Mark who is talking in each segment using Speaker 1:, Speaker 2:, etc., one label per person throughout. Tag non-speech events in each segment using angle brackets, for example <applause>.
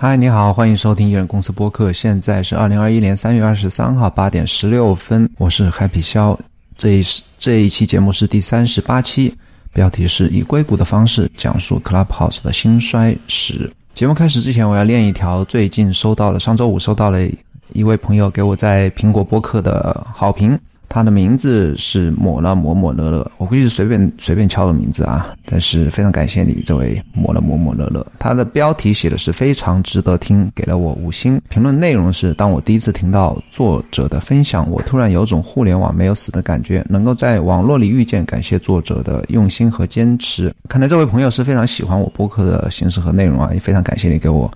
Speaker 1: 嗨，你好，欢迎收听艺人公司播客。现在是二零二一年三月二十三号八点十六分，我是 Happy 肖。这一这一期节目是第三十八期，标题是以硅谷的方式讲述 Clubhouse 的兴衰史。节目开始之前，我要念一条最近收到了，上周五收到了一位朋友给我在苹果播客的好评。他的名字是抹了抹抹乐乐，我估计是随便随便敲的名字啊，但是非常感谢你，这位抹了抹抹乐乐。他的标题写的是非常值得听，给了我五星评论。内容是：当我第一次听到作者的分享，我突然有种互联网没有死的感觉，能够在网络里遇见，感谢作者的用心和坚持。看来这位朋友是非常喜欢我播客的形式和内容啊，也非常感谢你给我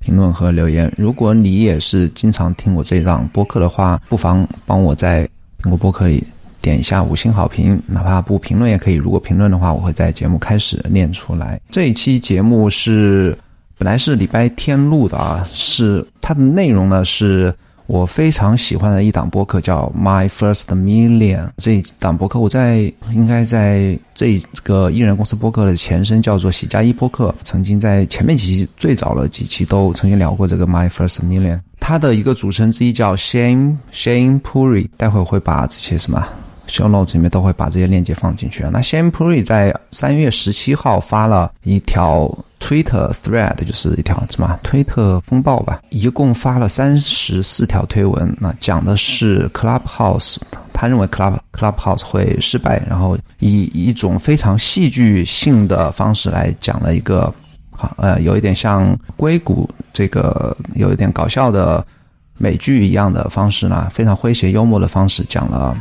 Speaker 1: 评论和留言。如果你也是经常听我这档播客的话，不妨帮我在。苹果播客里点一下五星好评，哪怕不评论也可以。如果评论的话，我会在节目开始念出来。这一期节目是本来是礼拜天录的啊，是它的内容呢是我非常喜欢的一档播客，叫 My First Million。这一档播客我在应该在这个艺人公司播客的前身叫做喜加一播客，曾经在前面几期最早的几期都曾经聊过这个 My First Million。它的一个主持人之一叫 Shane Shane Puri，待会会把这些什么 show notes 里面都会把这些链接放进去啊。那 Shane Puri 在三月十七号发了一条 Twitter thread，就是一条什么推特风暴吧，一共发了三十四条推文，那讲的是 Clubhouse，他认为 Club Clubhouse 会失败，然后以一种非常戏剧性的方式来讲了一个。好，呃，有一点像硅谷这个有一点搞笑的美剧一样的方式呢，非常诙谐幽默的方式讲了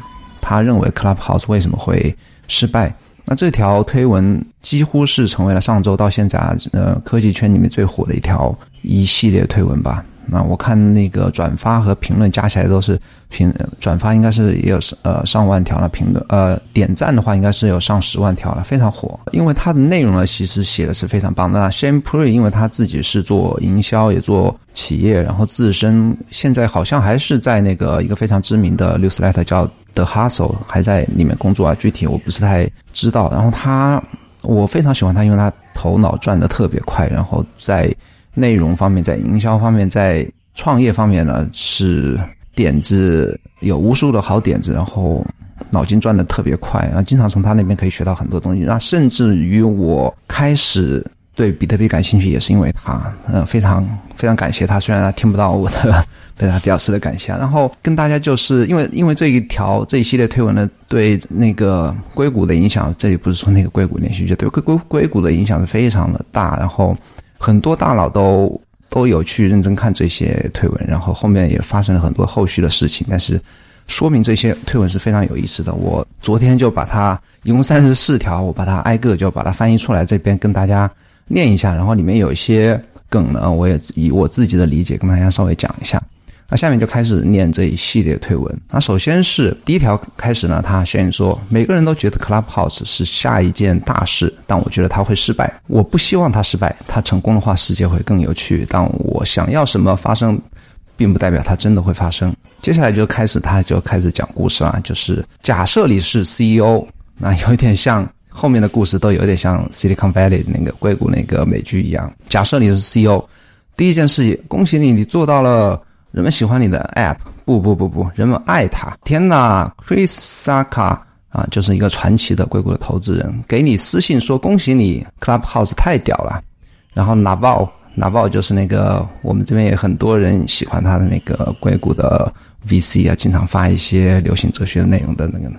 Speaker 1: 他认为 Clubhouse 为什么会失败。那这条推文几乎是成为了上周到现在啊呃科技圈里面最火的一条一系列推文吧。那我看那个转发和评论加起来都是评转发应该是也有呃上万条了，评论呃点赞的话应该是有上十万条了，非常火。因为它的内容呢，其实写的是非常棒的。那 Shane Puri 因为他自己是做营销也做企业，然后自身现在好像还是在那个一个非常知名的 newsletter 叫 The Hustle 还在里面工作啊，具体我不是太知道。然后他我非常喜欢他，因为他头脑转的特别快，然后在。内容方面，在营销方面，在创业方面呢，是点子有无数的好点子，然后脑筋转的特别快，然后经常从他那边可以学到很多东西。那甚至于我开始对比特币感兴趣，也是因为他，嗯，非常非常感谢他。虽然他听不到我的 <laughs> 对他表示的感谢。然后跟大家就是因为因为这一条这一系列推文呢，对那个硅谷的影响，这里不是说那个硅谷连续剧，对硅硅硅谷的影响是非常的大，然后。很多大佬都都有去认真看这些推文，然后后面也发生了很多后续的事情。但是，说明这些推文是非常有意思的。我昨天就把它一共三十四条，我把它挨个就把它翻译出来，这边跟大家念一下。然后里面有一些梗呢，我也以我自己的理解跟大家稍微讲一下。那下面就开始念这一系列推文。那首先是第一条开始呢，他先说每个人都觉得 Clubhouse 是下一件大事，但我觉得他会失败。我不希望他失败，他成功的话世界会更有趣。但我想要什么发生，并不代表它真的会发生。接下来就开始，他就开始讲故事了，就是假设你是 CEO，那有一点像后面的故事都有点像 Silicon Valley 那个硅谷那个美剧一样。假设你是 CEO，第一件事情，恭喜你，你做到了。人们喜欢你的 App，不不不不，人们爱它。天哪，Chris Sacca 啊，就是一个传奇的硅谷的投资人，给你私信说恭喜你，Clubhouse 太屌了。然后 Naval，Naval 就是那个我们这边也很多人喜欢他的那个硅谷的 VC 啊，经常发一些流行哲学内容的那个。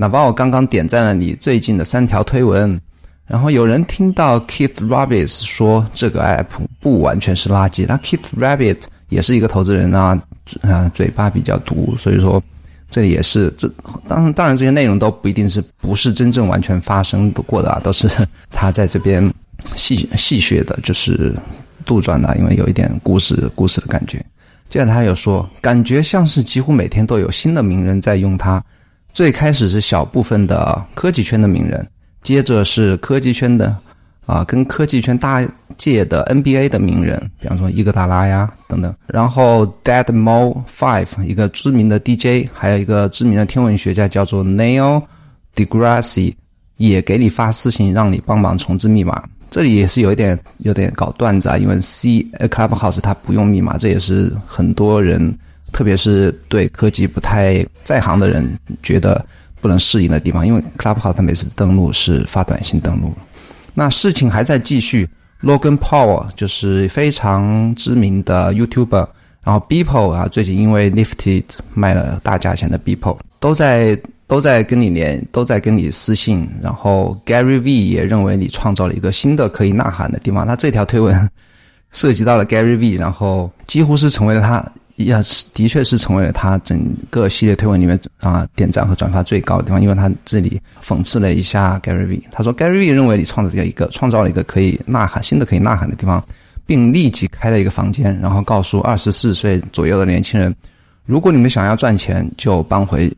Speaker 1: 哪怕我刚刚点赞了你最近的三条推文，然后有人听到 Keith Rabbit 说这个 App 不完全是垃圾，那 Keith Rabbit。也是一个投资人啊，啊，嘴巴比较毒，所以说这里也是这当当然这些内容都不一定是不是真正完全发生过的啊，都是他在这边戏戏谑的，就是杜撰的，因为有一点故事故事的感觉。接着他有说，感觉像是几乎每天都有新的名人在用它，最开始是小部分的科技圈的名人，接着是科技圈的。啊，跟科技圈大界的 NBA 的名人，比方说伊戈达拉呀等等，然后 Dead Mo Five 一个知名的 DJ，还有一个知名的天文学家叫做 Neil deGrasse，也给你发私信让你帮忙重置密码。这里也是有一点有点搞段子啊，因为 C Clubhouse 它不用密码，这也是很多人，特别是对科技不太在行的人觉得不能适应的地方。因为 Clubhouse 它每次登录是发短信登录。那事情还在继续，Logan Paul 就是非常知名的 YouTuber，然后 Beeple 啊，最近因为 Nifty 卖了大价钱的 Beeple 都在。都在跟你连，都在跟你私信，然后 Gary V 也认为你创造了一个新的可以呐喊的地方。他这条推文 <laughs> 涉及到了 Gary V，然后几乎是成为了他，也是的确是成为了他整个系列推文里面啊点赞和转发最高的地方，因为他这里讽刺了一下 Gary V。他说 Gary V 认为你创造了一个创造了一个可以呐喊新的可以呐喊的地方，并立即开了一个房间，然后告诉二十四岁左右的年轻人，如果你们想要赚钱，就搬回。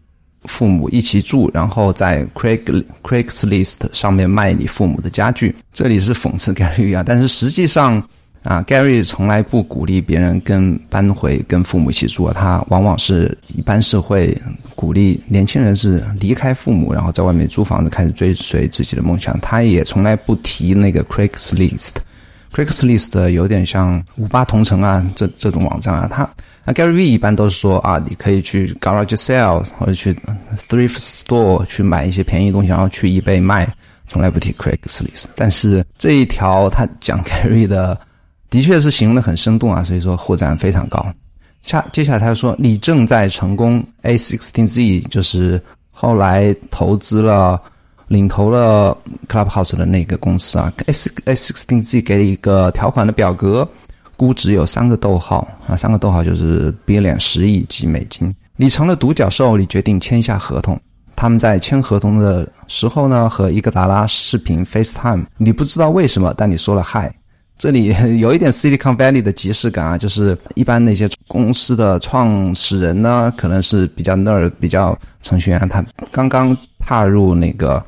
Speaker 1: 父母一起住，然后在 Craig Craigslist 上面卖你父母的家具。这里是讽刺 Gary V 啊，但是实际上啊，Gary 从来不鼓励别人跟搬回跟父母一起住，他往往是一般是会鼓励年轻人是离开父母，然后在外面租房子，开始追随自己的梦想。他也从来不提那个 Craigslist。Craigslist 有点像五八同城啊，这这种网站啊，他。那 Gary V 一般都是说啊，你可以去 Garage Sale 或者去 Thrift Store 去买一些便宜东西，然后去 eBay 卖，从来不提 Craigslist。但是这一条他讲 Gary 的，的确是形容的很生动啊，所以说获赞非常高。下接下来他说，你正在成功。A16Z 就是后来投资了、领投了 Clubhouse 的那个公司啊。A A16Z 给一个条款的表格。估值有三个逗号啊，三个逗号就是 billion 十亿级美金。你成了独角兽，你决定签下合同。他们在签合同的时候呢，和伊戈达拉视频 FaceTime。你不知道为什么，但你说了嗨。这里 <laughs> 有一点 Silicon Valley 的即视感啊，就是一般那些公司的创始人呢，可能是比较 nerd，比较程序员，他刚刚踏入那个。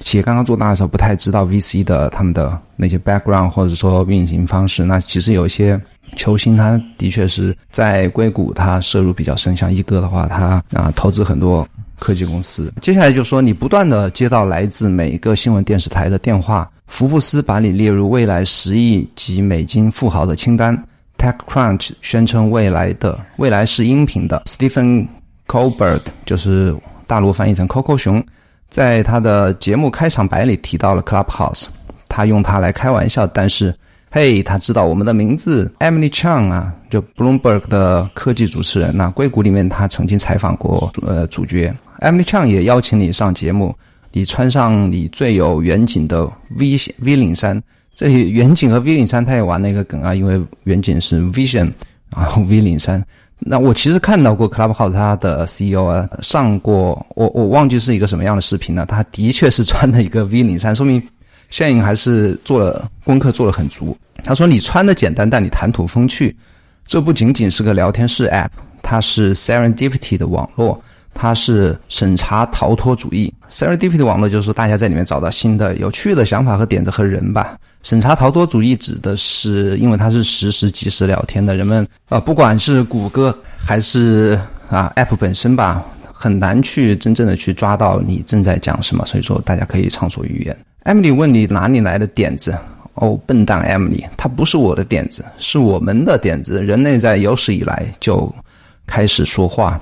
Speaker 1: 企业刚刚做大的时候，不太知道 VC 的他们的那些 background 或者说运行方式。那其实有一些球星，他的确是在硅谷，他摄入比较深。像一哥的话，他啊投资很多科技公司。接下来就说，你不断的接到来自每一个新闻电视台的电话，福布斯把你列入未来十亿级美金富豪的清单，TechCrunch 宣称未来的未来是音频的，Stephen Colbert 就是大陆翻译成 Coco 熊。在他的节目开场白里提到了 Clubhouse，他用它来开玩笑，但是，嘿，他知道我们的名字。Emily Chang 啊，就 Bloomberg 的科技主持人。呐，硅谷里面他曾经采访过呃主角。Emily Chang 也邀请你上节目，你穿上你最有远景的 V V 领衫，这里远景和 V 领衫他也玩了一个梗啊，因为远景是 Vision，然后 V 领衫。那我其实看到过 Clubhouse 它的 CEO 啊上过我我忘记是一个什么样的视频了，他的确是穿了一个 V 领衫，说明现影还是做了功课做的很足。他说你穿的简单，但你谈吐风趣。这不仅仅是个聊天室 App，它是 Serendipity 的网络，它是审查逃脱主义。Serendipity 的网络就是大家在里面找到新的有趣的想法和点子和人吧。审查逃脱主义指的是，因为它是实时即时聊天的，人们啊，不管是谷歌还是啊 App 本身吧，很难去真正的去抓到你正在讲什么，所以说大家可以畅所欲言。Emily 问你哪里来的点子？哦，笨蛋 Emily，它不是我的点子，是我们的点子。人类在有史以来就开始说话。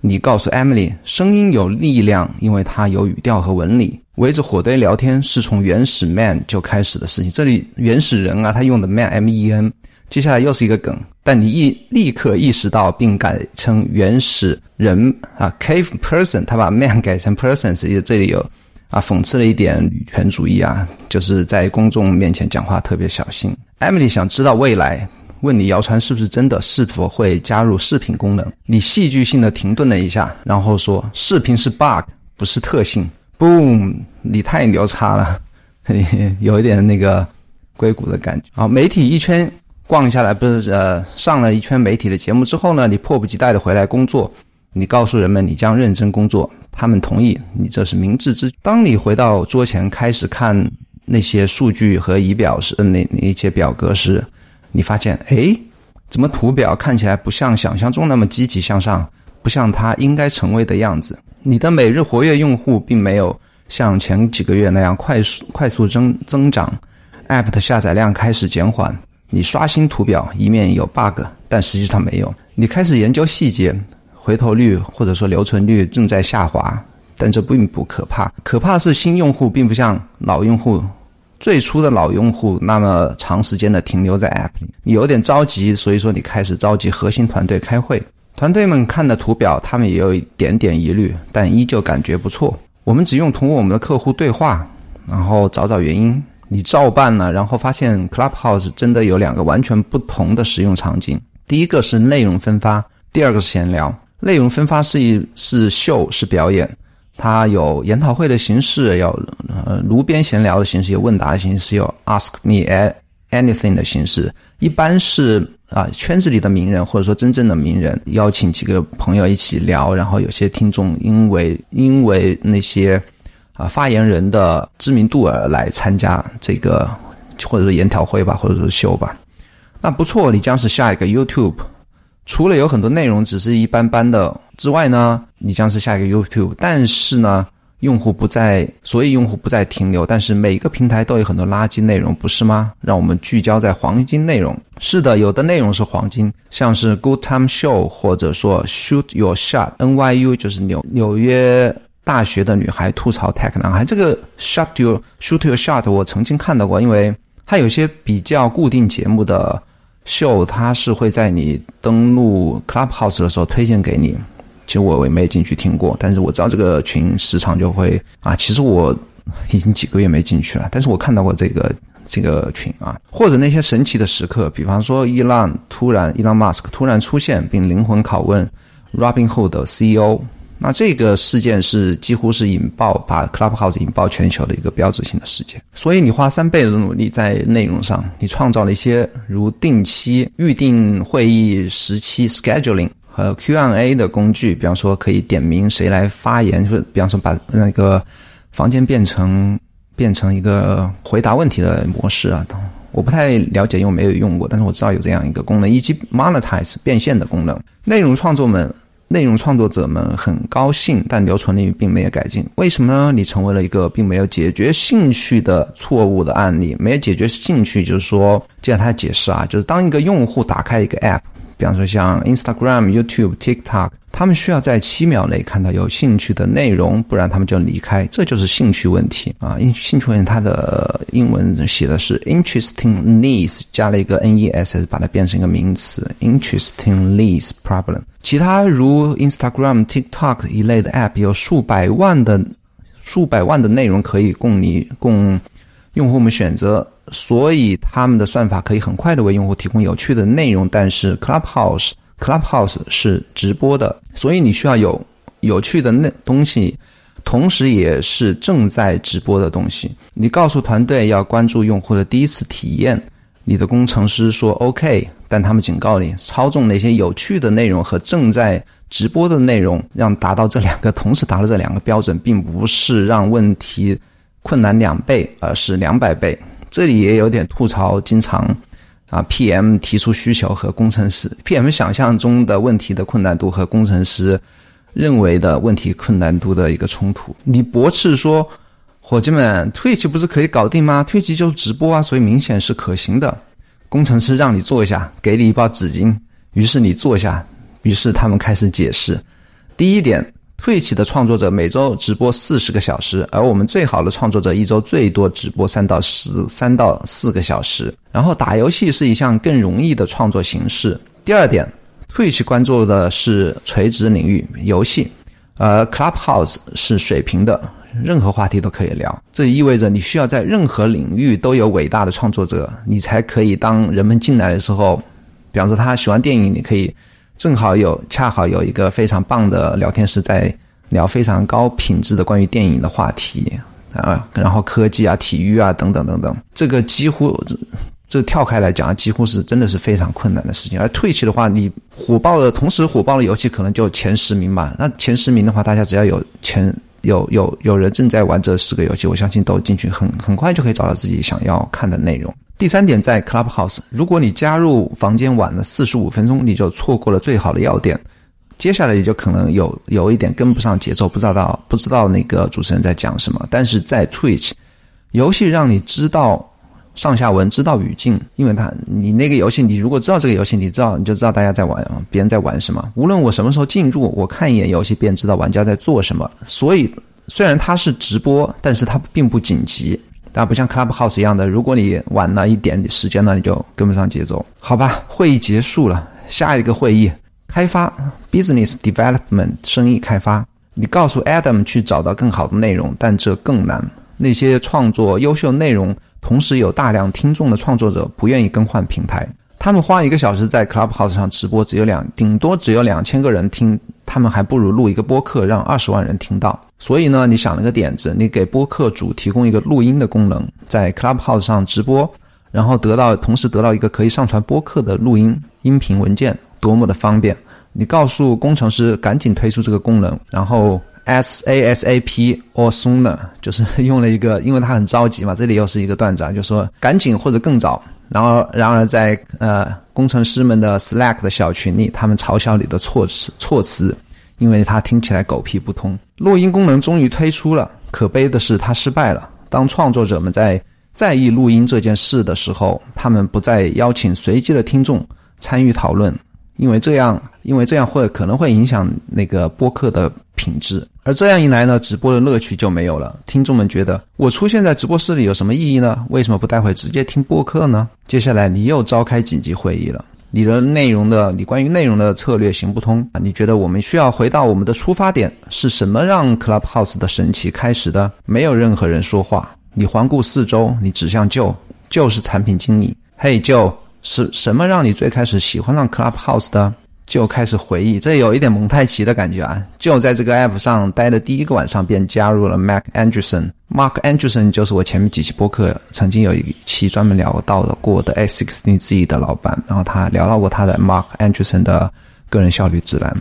Speaker 1: 你告诉 Emily，声音有力量，因为它有语调和纹理。围着火堆聊天是从原始 man 就开始的事情。这里原始人啊，他用的 man m e n，接下来又是一个梗，但你意立刻意识到并改称原始人啊，cave person，他把 man 改成 person，实际这里有啊讽刺了一点女权主义啊，就是在公众面前讲话特别小心。Emily 想知道未来。问你谣传是不是真的？是否会加入视频功能？你戏剧性的停顿了一下，然后说：“视频是 bug，不是特性。”Boom！你太牛叉了，<laughs> 有一点那个硅谷的感觉。好，媒体一圈逛下来，不是呃上了一圈媒体的节目之后呢，你迫不及待的回来工作。你告诉人们你将认真工作，他们同意，你这是明智之举。当你回到桌前开始看那些数据和仪表时，那那些表格时。你发现，哎，怎么图表看起来不像想象中那么积极向上，不像它应该成为的样子？你的每日活跃用户并没有像前几个月那样快速快速增增长。App 的下载量开始减缓，你刷新图表，一面有 bug，但实际上没有。你开始研究细节，回头率或者说留存率正在下滑，但这并不可怕。可怕的是新用户并不像老用户，最初的老用户那么长时间的停留在 App 里。你有点着急，所以说你开始召集核心团队开会。团队们看的图表，他们也有一点点疑虑，但依旧感觉不错。我们只用同我们的客户对话，然后找找原因。你照办了，然后发现 Clubhouse 真的有两个完全不同的使用场景。第一个是内容分发，第二个是闲聊。内容分发是一是秀是表演，它有研讨会的形式，有呃炉边闲聊的形式，有问答的形式，有 Ask Me Anything 的形式。一般是。啊，圈子里的名人或者说真正的名人，邀请几个朋友一起聊，然后有些听众因为因为那些啊发言人的知名度而来参加这个或者说研讨会吧，或者说秀吧。那不错，你将是下一个 YouTube。除了有很多内容只是一般般的之外呢，你将是下一个 YouTube。但是呢。用户不再，所以用户不再停留。但是每个平台都有很多垃圾内容，不是吗？让我们聚焦在黄金内容。是的，有的内容是黄金，像是 Good Time Show，或者说 Shoot Your Shot，NYU 就是纽纽约大学的女孩吐槽 Tech 男孩。这个 Shoot Your Shoot Your Shot 我曾经看到过，因为它有些比较固定节目的秀，它是会在你登录 Clubhouse 的时候推荐给你。其实我也没进去听过，但是我知道这个群时常就会啊。其实我已经几个月没进去了，但是我看到过这个这个群啊，或者那些神奇的时刻，比方说伊朗突然伊朗马斯克突然出现并灵魂拷问 Robinhood CEO，那这个事件是几乎是引爆把 Clubhouse 引爆全球的一个标志性的事件。所以你花三倍的努力在内容上，你创造了一些如定期预定会议时期 scheduling。和，Q&A 的工具，比方说可以点名谁来发言，就是比方说把那个房间变成变成一个回答问题的模式啊。我不太了解，因为没有用过，但是我知道有这样一个功能，以及 monetize 变现的功能。内容创作们，内容创作者们很高兴，但留存率并没有改进。为什么呢？你成为了一个并没有解决兴趣的错误的案例。没有解决兴趣，就是说，接下来他解释啊，就是当一个用户打开一个 app。比方说像 Instagram、YouTube、TikTok，他们需要在七秒内看到有兴趣的内容，不然他们就离开。这就是兴趣问题啊！兴兴趣问题，它的英文写的是 interesting needs，加了一个 nes，把它变成一个名词 interesting needs problem。其他如 Instagram、TikTok 一类的 App 有数百万的数百万的内容可以供你供用户们选择。所以他们的算法可以很快的为用户提供有趣的内容，但是 Clubhouse Clubhouse 是直播的，所以你需要有有趣的那东西，同时也是正在直播的东西。你告诉团队要关注用户的第一次体验，你的工程师说 OK，但他们警告你，操纵那些有趣的内容和正在直播的内容，让达到这两个同时达到这两个标准，并不是让问题困难两倍，而是两百倍。这里也有点吐槽，经常啊，PM 提出需求和工程师，PM 想象中的问题的困难度和工程师认为的问题困难度的一个冲突。你驳斥说，伙计们，Twitch 不是可以搞定吗？Twitch 就是直播啊，所以明显是可行的。工程师让你坐下，给你一包纸巾，于是你坐下，于是他们开始解释。第一点。Twitch 的创作者每周直播四十个小时，而我们最好的创作者一周最多直播三到十三到四个小时。然后打游戏是一项更容易的创作形式。第二点，Twitch 关注的是垂直领域游戏，而 Clubhouse 是水平的，任何话题都可以聊。这意味着你需要在任何领域都有伟大的创作者，你才可以当人们进来的时候，比方说他喜欢电影，你可以。正好有，恰好有一个非常棒的聊天室，在聊非常高品质的关于电影的话题啊，然后科技啊、体育啊等等等等，这个几乎这跳开来讲，几乎是真的是非常困难的事情。而退去的话，你火爆的同时火爆的游戏可能就前十名吧。那前十名的话，大家只要有前有有有人正在玩这十个游戏，我相信都进去很很快就可以找到自己想要看的内容。第三点，在 Clubhouse，如果你加入房间晚了四十五分钟，你就错过了最好的要点。接下来你就可能有有一点跟不上节奏，不知道不知道那个主持人在讲什么。但是在 Twitch，游戏让你知道上下文知道语境，因为它你那个游戏，你如果知道这个游戏，你知道你就知道大家在玩，别人在玩什么。无论我什么时候进入，我看一眼游戏便知道玩家在做什么。所以虽然它是直播，但是它并不紧急。但不像 Clubhouse 一样的，如果你晚了一点时间呢，你就跟不上节奏。好吧，会议结束了，下一个会议，开发 Business Development 生意开发。你告诉 Adam 去找到更好的内容，但这更难。那些创作优秀内容，同时有大量听众的创作者不愿意更换平台。他们花一个小时在 Clubhouse 上直播，只有两，顶多只有两千个人听，他们还不如录一个播客，让二十万人听到。所以呢，你想了个点子，你给播客主提供一个录音的功能，在 Clubhouse 上直播，然后得到同时得到一个可以上传播客的录音音频文件，多么的方便！你告诉工程师赶紧推出这个功能，然后 S A S A P or sooner，就是用了一个，因为他很着急嘛。这里又是一个段子啊，就说赶紧或者更早。然后，然而在呃工程师们的 Slack 的小群里，他们嘲笑你的措辞措辞，因为它听起来狗屁不通。录音功能终于推出了，可悲的是它失败了。当创作者们在在意录音这件事的时候，他们不再邀请随机的听众参与讨论，因为这样，因为这样会可能会影响那个播客的。品质，而这样一来呢，直播的乐趣就没有了。听众们觉得我出现在直播室里有什么意义呢？为什么不待会直接听播客呢？接下来你又召开紧急会议了，你的内容的，你关于内容的策略行不通啊？你觉得我们需要回到我们的出发点是什么？让 Clubhouse 的神奇开始的？没有任何人说话。你环顾四周，你指向 Joe，就是产品经理。嘿舅是什么让你最开始喜欢上 Clubhouse 的？就开始回忆，这有一点蒙太奇的感觉啊！就在这个 app 上待的第一个晚上，便加入了 Mark Anderson。Mark Anderson 就是我前面几期播客曾经有一期专门聊到的过的 A16Z 的老板，然后他聊到过他的 Mark Anderson 的个人效率指南。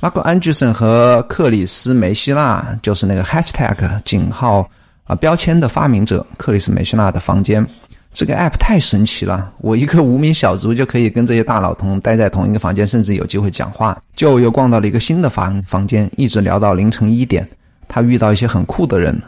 Speaker 1: Mark Anderson 和克里斯梅希纳就是那个 Hashtag 井号啊标签的发明者，克里斯梅希纳的房间。这个 app 太神奇了，我一个无名小卒就可以跟这些大佬同待在同一个房间，甚至有机会讲话。就又逛到了一个新的房房间，一直聊到凌晨一点。他遇到一些很酷的人，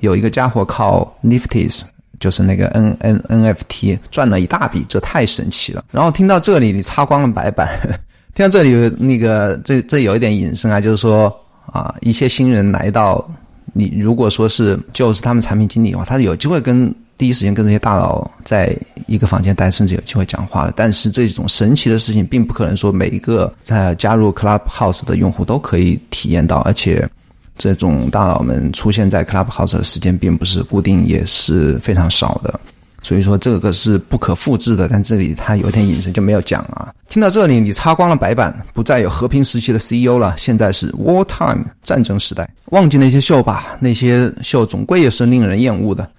Speaker 1: 有一个家伙靠 NFTs，就是那个 N N NFT 赚了一大笔，这太神奇了。然后听到这里，你擦光了白板。<laughs> 听到这里，那个这这有一点隐身啊，就是说啊，一些新人来到，你如果说是就是他们产品经理的话，他有机会跟。第一时间跟这些大佬在一个房间待，甚至有机会讲话了。但是这种神奇的事情，并不可能说每一个在加入 Clubhouse 的用户都可以体验到。而且，这种大佬们出现在 Clubhouse 的时间并不是固定，也是非常少的。所以说，这个是不可复制的。但这里他有点隐身，就没有讲啊。听到这里，你擦光了白板，不再有和平时期的 CEO 了，现在是 War Time 战争时代。忘记那些秀吧，那些秀总归也是令人厌恶的。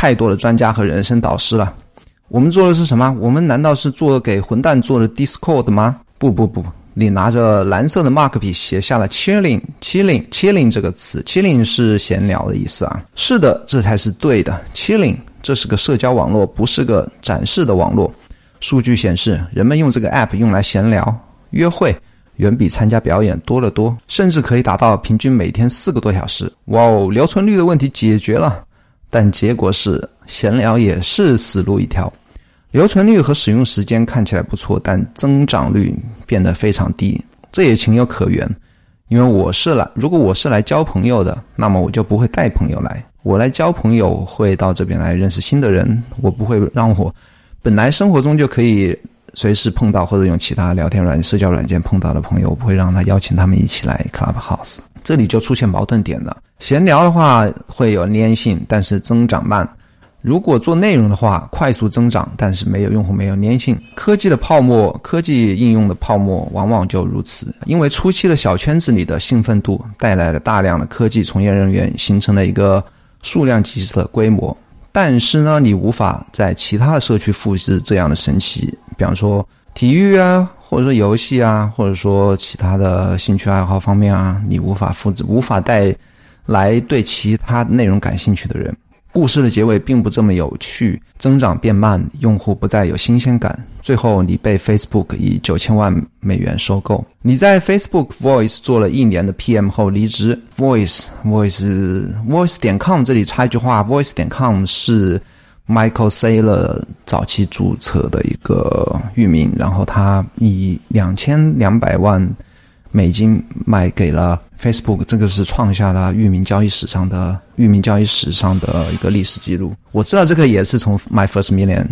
Speaker 1: 太多的专家和人生导师了，我们做的是什么？我们难道是做给混蛋做的 Discord 吗？不不不，你拿着蓝色的 mark 笔写下了 chilling，chilling，chilling 这个词，chilling 是闲聊的意思啊。是的，这才是对的，chilling，这是个社交网络，不是个展示的网络。数据显示，人们用这个 app 用来闲聊、约会，远比参加表演多得多，甚至可以达到平均每天四个多小时。哇哦，留存率的问题解决了。但结果是，闲聊也是死路一条，留存率和使用时间看起来不错，但增长率变得非常低。这也情有可原，因为我是来，如果我是来交朋友的，那么我就不会带朋友来。我来交朋友会到这边来认识新的人，我不会让我本来生活中就可以随时碰到或者用其他聊天软社交软件碰到的朋友，我不会让他邀请他们一起来 Clubhouse。这里就出现矛盾点了。闲聊的话会有粘性，但是增长慢；如果做内容的话，快速增长，但是没有用户，没有粘性。科技的泡沫，科技应用的泡沫，往往就如此。因为初期的小圈子里的兴奋度，带来了大量的科技从业人员，形成了一个数量级的规模。但是呢，你无法在其他的社区复制这样的神奇，比方说体育啊。或者说游戏啊，或者说其他的兴趣爱好方面啊，你无法复制，无法带来对其他内容感兴趣的人。故事的结尾并不这么有趣，增长变慢，用户不再有新鲜感，最后你被 Facebook 以九千万美元收购。你在 Facebook Voice 做了一年的 PM 后离职。Voice Voice Voice 点 com 这里插一句话，Voice 点 com 是。Michael Saylor 早期注册的一个域名，然后他以两千两百万美金卖给了 Facebook，这个是创下了域名交易史上的域名交易史上的一个历史记录。我知道这个也是从 My First Million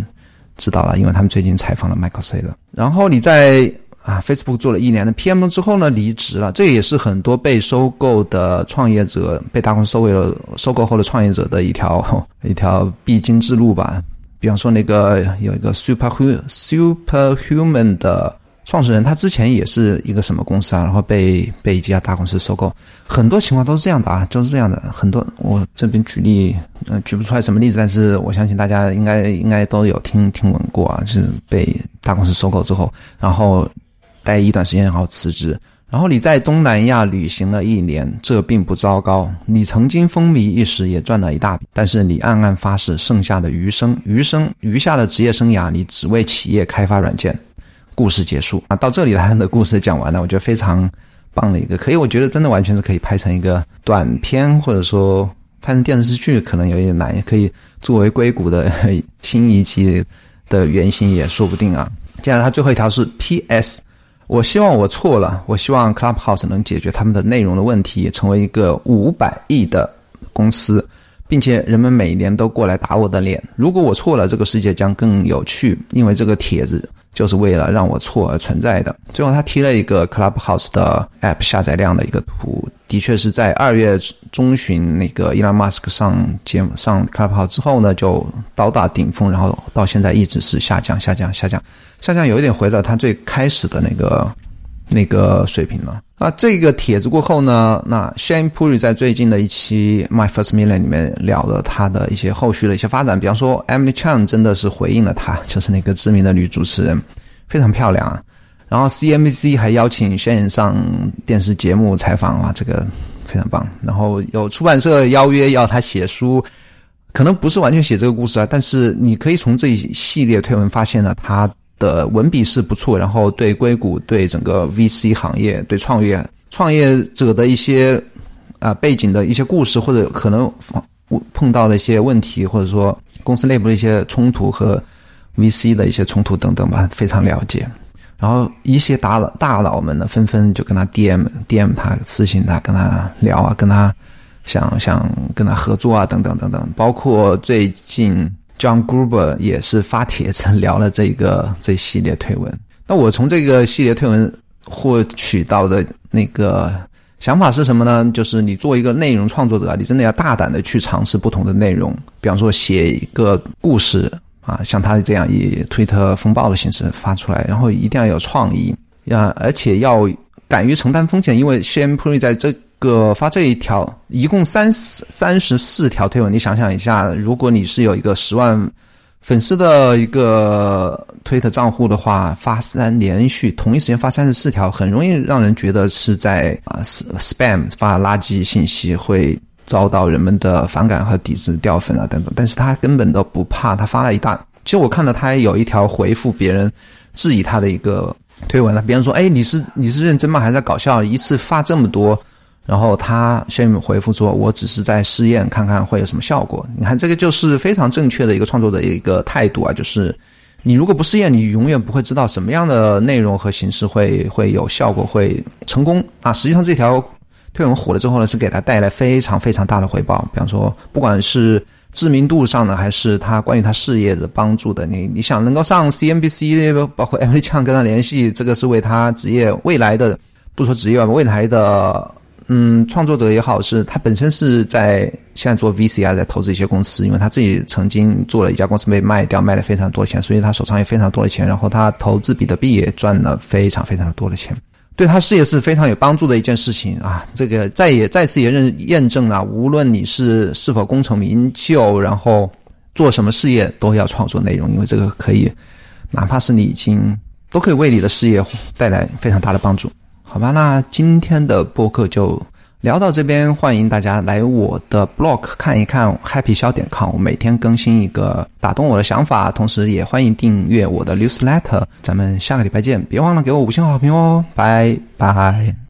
Speaker 1: 知道了，因为他们最近采访了 Michael Saylor。然后你在啊，Facebook 做了一年的 PM 之后呢，离职了。这也是很多被收购的创业者被大公司收购了、收购后的创业者的一条一条必经之路吧。比方说，那个有一个 Superhuman Superhuman 的创始人，他之前也是一个什么公司啊，然后被被一家大公司收购。很多情况都是这样的啊，就是这样的。很多我这边举例，嗯，举不出来什么例子，但是我相信大家应该应该都有听听闻过啊，是被大公司收购之后，然后。待一段时间，然后辞职。然后你在东南亚旅行了一年，这并不糟糕。你曾经风靡一时，也赚了一大笔。但是你暗暗发誓，剩下的余生、余生、余下的职业生涯，你只为企业开发软件。故事结束啊！到这里，他的故事讲完了，我觉得非常棒的一个，可以，我觉得真的完全是可以拍成一个短片，或者说拍成电视剧，可能有点难，也可以作为硅谷的新一季的原型也说不定啊。接下来，他最后一条是 P.S. 我希望我错了。我希望 Clubhouse 能解决他们的内容的问题，成为一个五百亿的公司，并且人们每年都过来打我的脸。如果我错了，这个世界将更有趣，因为这个帖子就是为了让我错而存在的。最后，他贴了一个 Clubhouse 的 App 下载量的一个图，的确是在二月中旬那个 Elon Musk 上节目上 Clubhouse 之后呢，就到达顶峰，然后到现在一直是下降、下降、下降。下降有一点回到他最开始的那个那个水平了。啊，这个帖子过后呢，那 Shane Puri 在最近的一期 My First Million 里面聊了他的一些后续的一些发展，比方说 Emily Chang 真的是回应了他，就是那个知名的女主持人，非常漂亮啊。然后 CNBC 还邀请 Shane 上电视节目采访啊，这个非常棒。然后有出版社邀约要他写书。可能不是完全写这个故事啊，但是你可以从这一系列推文发现呢，他的文笔是不错，然后对硅谷、对整个 VC 行业、对创业创业者的一些啊背景的一些故事，或者可能碰到的一些问题，或者说公司内部的一些冲突和 VC 的一些冲突等等吧，非常了解。然后一些大佬大佬们呢，纷纷就跟他 DM DM 他私信他，跟他聊啊，跟他。想想跟他合作啊，等等等等，包括最近 John Gruber 也是发帖子聊了这个 <laughs> 这系列推文。那我从这个系列推文获取到的那个想法是什么呢？就是你作为一个内容创作者，你真的要大胆的去尝试不同的内容，比方说写一个故事啊，像他这样以推特风暴的形式发出来，然后一定要有创意，要而且要敢于承担风险，因为 Shane Puri 在这。个发这一条，一共三三十四条推文，你想想一下，如果你是有一个十万粉丝的一个推特账户的话，发三连续同一时间发三十四条，很容易让人觉得是在啊 spam 发垃圾信息，会遭到人们的反感和抵制、掉粉啊等等。但是他根本都不怕，他发了一大，其实我看到他有一条回复别人质疑他的一个推文了，别人说：“哎，你是你是认真吗？还是在搞笑？一次发这么多？”然后他先回复说：“我只是在试验，看看会有什么效果。”你看，这个就是非常正确的一个创作者一个态度啊，就是你如果不试验，你永远不会知道什么样的内容和形式会 <laughs> 会有效果，会成功啊。实际上，这条推文火了之后呢，是给他带来非常非常大的回报。比方说，不管是知名度上的，还是他关于他事业的帮助的，你你想能够上 CNBC，包括 Emily Chang 跟他联系，这个是为他职业未来的，不说职业吧，未来的。嗯，创作者也好，是他本身是在现在做 VC 啊，在投资一些公司，因为他自己曾经做了一家公司被卖掉，卖了非常多钱，所以他手上有非常多的钱，然后他投资比特币也赚了非常非常多的钱，对他事业是非常有帮助的一件事情啊。这个再也再次也认验证了，无论你是是否功成名就，然后做什么事业都要创作内容，因为这个可以，哪怕是你已经都可以为你的事业带来非常大的帮助。好吧，那今天的播客就聊到这边，欢迎大家来我的 blog 看一看 happy 小点 com，我每天更新一个打动我的想法，同时也欢迎订阅我的 newsletter。咱们下个礼拜见，别忘了给我五星好评哦，拜拜。